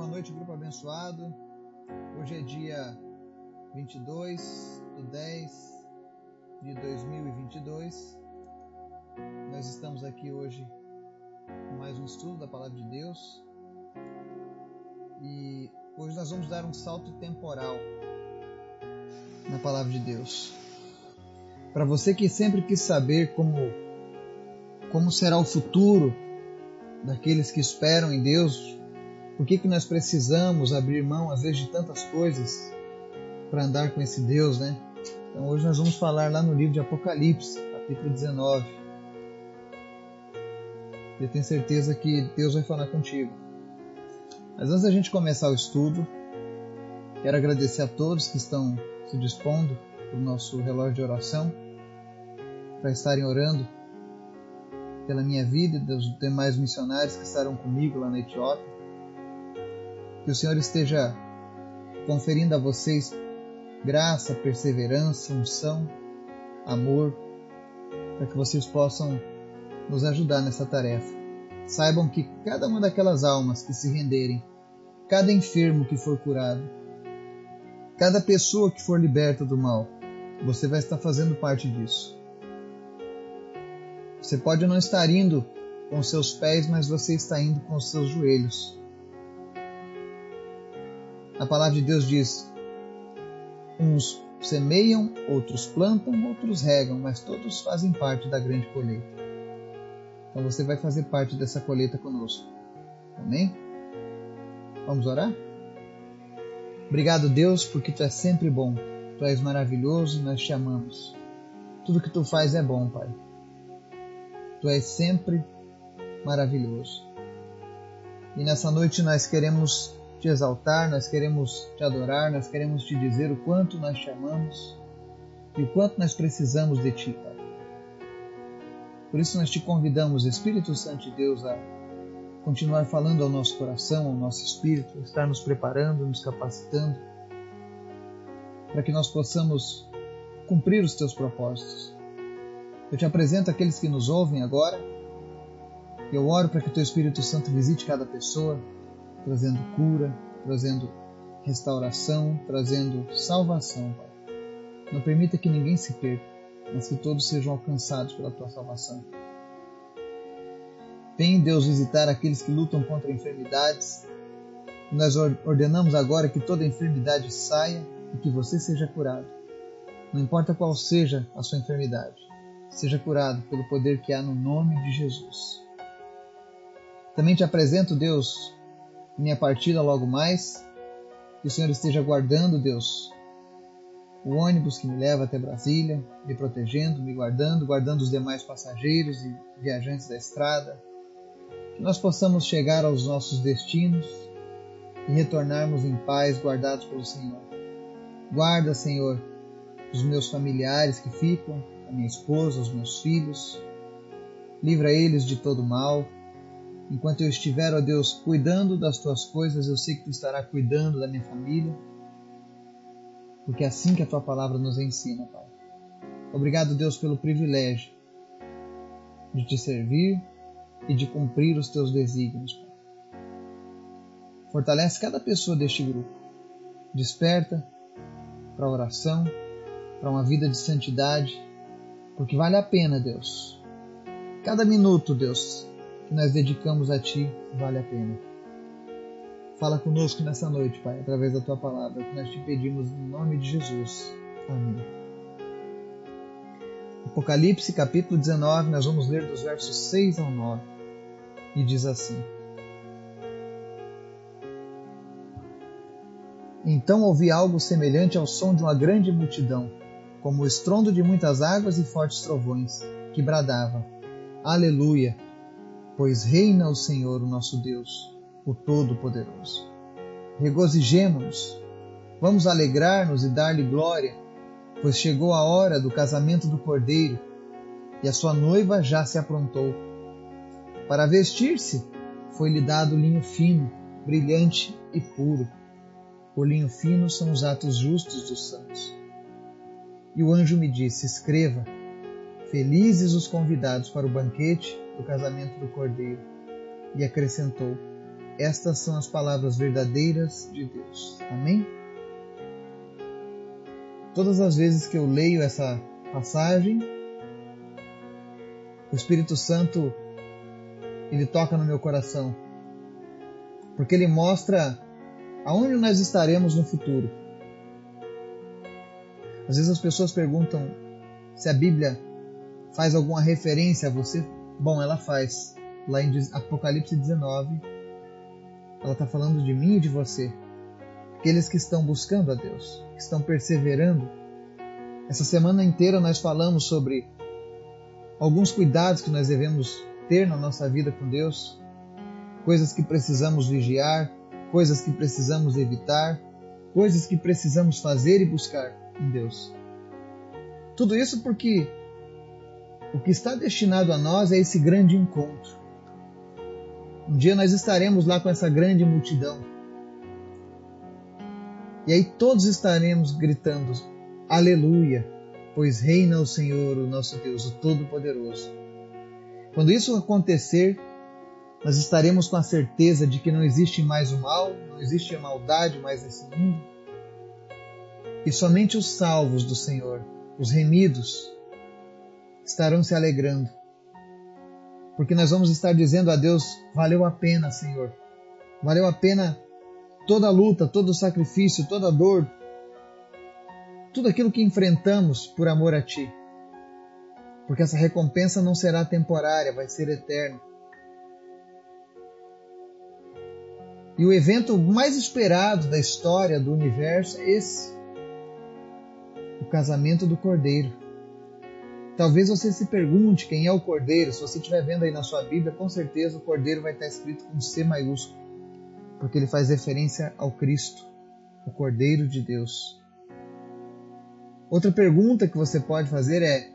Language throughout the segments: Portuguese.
boa noite, grupo abençoado. Hoje é dia 22 de 10 de 2022. Nós estamos aqui hoje com mais um estudo da Palavra de Deus. E hoje nós vamos dar um salto temporal na Palavra de Deus. Para você que sempre quis saber como, como será o futuro daqueles que esperam em Deus, por que, que nós precisamos abrir mão, às vezes, de tantas coisas para andar com esse Deus, né? Então, hoje nós vamos falar lá no livro de Apocalipse, capítulo 19. Eu tenho certeza que Deus vai falar contigo. Mas antes da gente começar o estudo, quero agradecer a todos que estão se dispondo para o nosso relógio de oração, para estarem orando pela minha vida e dos demais missionários que estarão comigo lá na Etiópia. Que o Senhor esteja conferindo a vocês graça, perseverança, unção, amor, para que vocês possam nos ajudar nessa tarefa. Saibam que cada uma daquelas almas que se renderem, cada enfermo que for curado, cada pessoa que for liberta do mal, você vai estar fazendo parte disso. Você pode não estar indo com seus pés, mas você está indo com seus joelhos. A palavra de Deus diz: uns semeiam, outros plantam, outros regam, mas todos fazem parte da grande colheita. Então você vai fazer parte dessa colheita conosco. Amém? Vamos orar? Obrigado, Deus, porque tu és sempre bom. Tu és maravilhoso e nós te amamos. Tudo que tu faz é bom, Pai. Tu és sempre maravilhoso. E nessa noite nós queremos te exaltar, nós queremos te adorar, nós queremos te dizer o quanto nós te amamos e o quanto nós precisamos de ti, Pai. Por isso nós te convidamos, Espírito Santo de Deus, a continuar falando ao nosso coração, ao nosso espírito, a estar nos preparando, nos capacitando, para que nós possamos cumprir os teus propósitos. Eu te apresento aqueles que nos ouvem agora. Eu oro para que o teu Espírito Santo visite cada pessoa, trazendo cura, trazendo restauração, trazendo salvação, Pai. Não permita que ninguém se perca, mas que todos sejam alcançados pela tua salvação. Vem, Deus, visitar aqueles que lutam contra enfermidades. Nós ordenamos agora que toda enfermidade saia e que você seja curado. Não importa qual seja a sua enfermidade, seja curado pelo poder que há no nome de Jesus. Também te apresento, Deus, minha partida logo mais. Que o Senhor esteja guardando, Deus, o ônibus que me leva até Brasília, me protegendo, me guardando, guardando os demais passageiros e viajantes da estrada. Que nós possamos chegar aos nossos destinos e retornarmos em paz, guardados pelo Senhor. Guarda, Senhor, os meus familiares que ficam, a minha esposa, os meus filhos. Livra eles de todo mal Enquanto eu estiver, ó Deus, cuidando das tuas coisas, eu sei que tu estarás cuidando da minha família, porque é assim que a tua palavra nos ensina, Pai. Obrigado, Deus, pelo privilégio de te servir e de cumprir os teus desígnios, Pai. Fortalece cada pessoa deste grupo. Desperta para a oração, para uma vida de santidade, porque vale a pena, Deus. Cada minuto, Deus, que nós dedicamos a Ti vale a pena. Fala conosco nessa noite, Pai, através da Tua palavra, que nós te pedimos em nome de Jesus. Amém. Apocalipse capítulo 19, nós vamos ler dos versos 6 ao 9, e diz assim: Então ouvi algo semelhante ao som de uma grande multidão, como o estrondo de muitas águas e fortes trovões, que bradava: Aleluia! Pois reina o Senhor, o nosso Deus, o Todo-Poderoso. Regozijemo-nos, vamos alegrar-nos e dar-lhe glória, pois chegou a hora do casamento do Cordeiro e a sua noiva já se aprontou. Para vestir-se, foi-lhe dado linho fino, brilhante e puro. O linho fino são os atos justos dos santos. E o anjo me disse: Escreva, felizes os convidados para o banquete do casamento do Cordeiro. E acrescentou: estas são as palavras verdadeiras de Deus. Amém? Todas as vezes que eu leio essa passagem, o Espírito Santo ele toca no meu coração, porque ele mostra aonde nós estaremos no futuro. Às vezes as pessoas perguntam se a Bíblia faz alguma referência a você. Bom, ela faz. Lá em Apocalipse 19, ela está falando de mim e de você. Aqueles que estão buscando a Deus, que estão perseverando. Essa semana inteira nós falamos sobre alguns cuidados que nós devemos ter na nossa vida com Deus, coisas que precisamos vigiar, coisas que precisamos evitar, coisas que precisamos fazer e buscar em Deus. Tudo isso porque o que está destinado a nós é esse grande encontro. Um dia nós estaremos lá com essa grande multidão. E aí todos estaremos gritando: Aleluia, pois reina o Senhor, o nosso Deus, o Todo-Poderoso. Quando isso acontecer, nós estaremos com a certeza de que não existe mais o mal, não existe a maldade mais nesse mundo. E somente os salvos do Senhor, os remidos, estarão se alegrando. Porque nós vamos estar dizendo a Deus: valeu a pena, Senhor. Valeu a pena toda a luta, todo o sacrifício, toda a dor, tudo aquilo que enfrentamos por amor a Ti. Porque essa recompensa não será temporária, vai ser eterna. E o evento mais esperado da história do universo é esse: o casamento do Cordeiro. Talvez você se pergunte quem é o Cordeiro. Se você estiver vendo aí na sua Bíblia, com certeza o Cordeiro vai estar escrito com C maiúsculo, porque ele faz referência ao Cristo, o Cordeiro de Deus. Outra pergunta que você pode fazer é: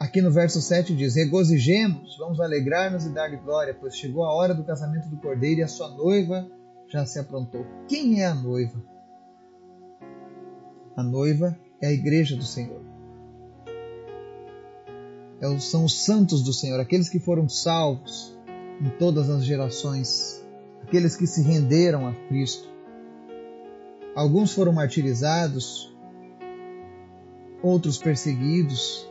aqui no verso 7 diz: Regozijemos, vamos alegrar-nos e dar-lhe glória, pois chegou a hora do casamento do Cordeiro e a sua noiva já se aprontou. Quem é a noiva? A noiva é a igreja do Senhor. São os santos do Senhor, aqueles que foram salvos em todas as gerações, aqueles que se renderam a Cristo. Alguns foram martirizados, outros perseguidos,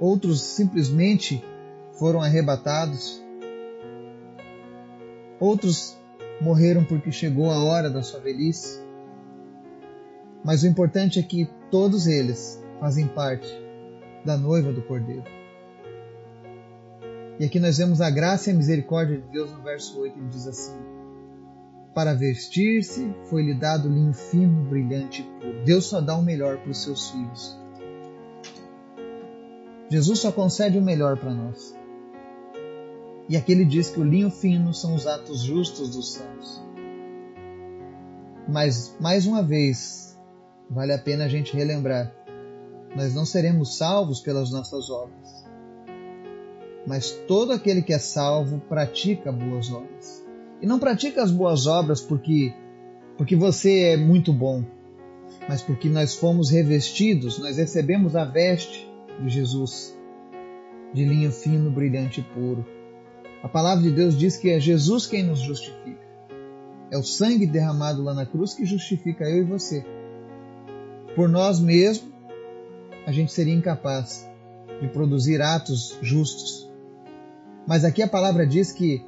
outros simplesmente foram arrebatados, outros morreram porque chegou a hora da sua velhice. Mas o importante é que todos eles fazem parte da noiva do Cordeiro. E aqui nós vemos a graça e a misericórdia de Deus no verso 8, ele diz assim: Para vestir-se foi-lhe dado linho fino, brilhante e puro. Deus só dá o melhor para os seus filhos. Jesus só concede o melhor para nós. E aqui ele diz que o linho fino são os atos justos dos santos. Mas, mais uma vez, vale a pena a gente relembrar nós não seremos salvos pelas nossas obras. Mas todo aquele que é salvo pratica boas obras. E não pratica as boas obras porque porque você é muito bom, mas porque nós fomos revestidos, nós recebemos a veste de Jesus, de linho fino, brilhante e puro. A palavra de Deus diz que é Jesus quem nos justifica. É o sangue derramado lá na cruz que justifica eu e você. Por nós mesmos, a gente seria incapaz de produzir atos justos. Mas aqui a palavra diz que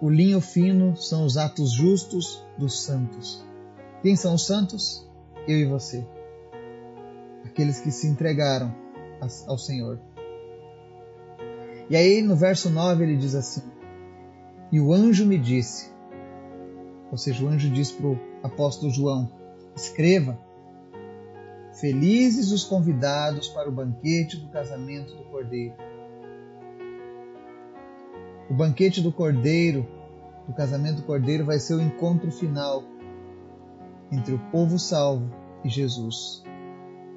o linho fino são os atos justos dos santos. Quem são os santos? Eu e você. Aqueles que se entregaram ao Senhor. E aí no verso 9 ele diz assim: E o anjo me disse, ou seja, o anjo diz para o apóstolo João: Escreva Felizes os convidados para o banquete do casamento do Cordeiro. O banquete do Cordeiro, do casamento do Cordeiro, vai ser o encontro final entre o povo salvo e Jesus,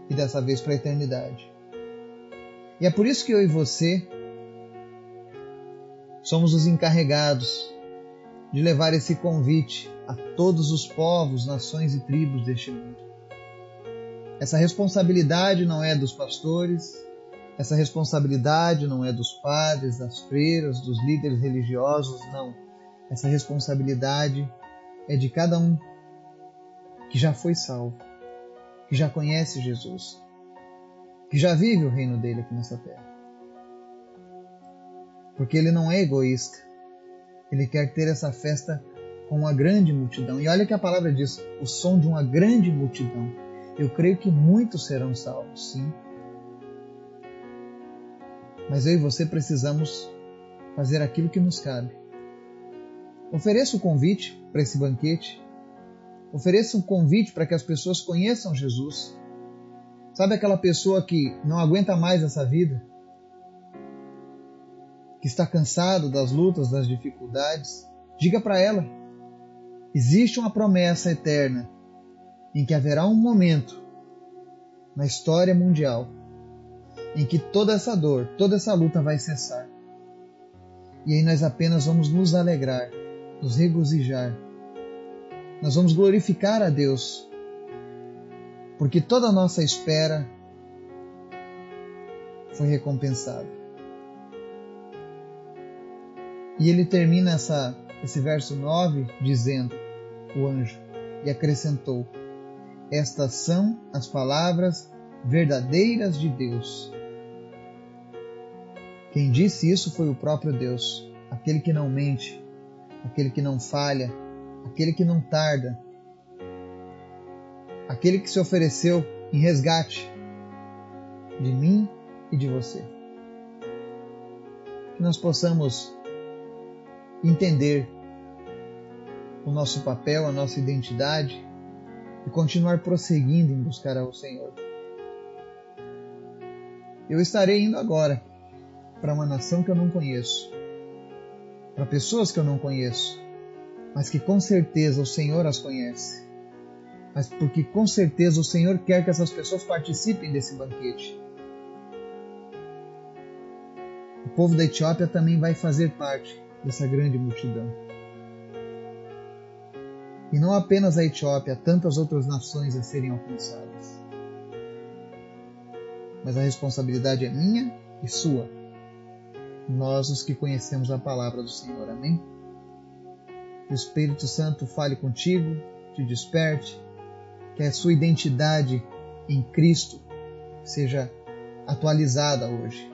e dessa vez para a eternidade. E é por isso que eu e você somos os encarregados de levar esse convite a todos os povos, nações e tribos deste mundo. Essa responsabilidade não é dos pastores, Essa responsabilidade não é dos padres, das freiras, dos líderes religiosos, não. Essa responsabilidade é de cada um que já foi salvo, que já conhece Jesus, que já vive o reino dele aqui nessa terra. Porque ele não é egoísta. Ele quer ter essa festa com uma grande multidão. E olha que a palavra diz: o som de uma grande multidão. Eu creio que muitos serão salvos, sim. Mas eu e você precisamos fazer aquilo que nos cabe. Ofereça o convite para esse banquete. Ofereça um convite para que as pessoas conheçam Jesus. Sabe aquela pessoa que não aguenta mais essa vida? Que está cansado das lutas, das dificuldades? Diga para ela Existe uma promessa eterna em que haverá um momento na história mundial em que toda essa dor, toda essa luta vai cessar. E aí nós apenas vamos nos alegrar, nos regozijar. Nós vamos glorificar a Deus, porque toda a nossa espera foi recompensada. E ele termina essa, esse verso 9 dizendo: o anjo e acrescentou: Estas são as palavras verdadeiras de Deus. Quem disse isso foi o próprio Deus, aquele que não mente, aquele que não falha, aquele que não tarda, aquele que se ofereceu em resgate de mim e de você. Que nós possamos entender o nosso papel, a nossa identidade e continuar prosseguindo em buscar ao Senhor. Eu estarei indo agora para uma nação que eu não conheço, para pessoas que eu não conheço, mas que com certeza o Senhor as conhece. Mas porque com certeza o Senhor quer que essas pessoas participem desse banquete. O povo da Etiópia também vai fazer parte dessa grande multidão. E não apenas a Etiópia, tantas outras nações a serem alcançadas. Mas a responsabilidade é minha e sua. Nós, os que conhecemos a palavra do Senhor. Amém? Que o Espírito Santo fale contigo, te desperte, que a sua identidade em Cristo seja atualizada hoje.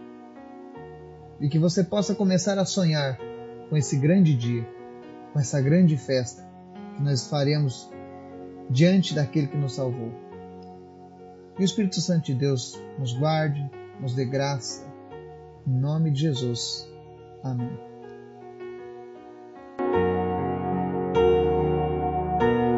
E que você possa começar a sonhar com esse grande dia, com essa grande festa que nós faremos diante daquele que nos salvou. Que o Espírito Santo de Deus nos guarde, nos dê graça. Em nome de Jesus. Amém.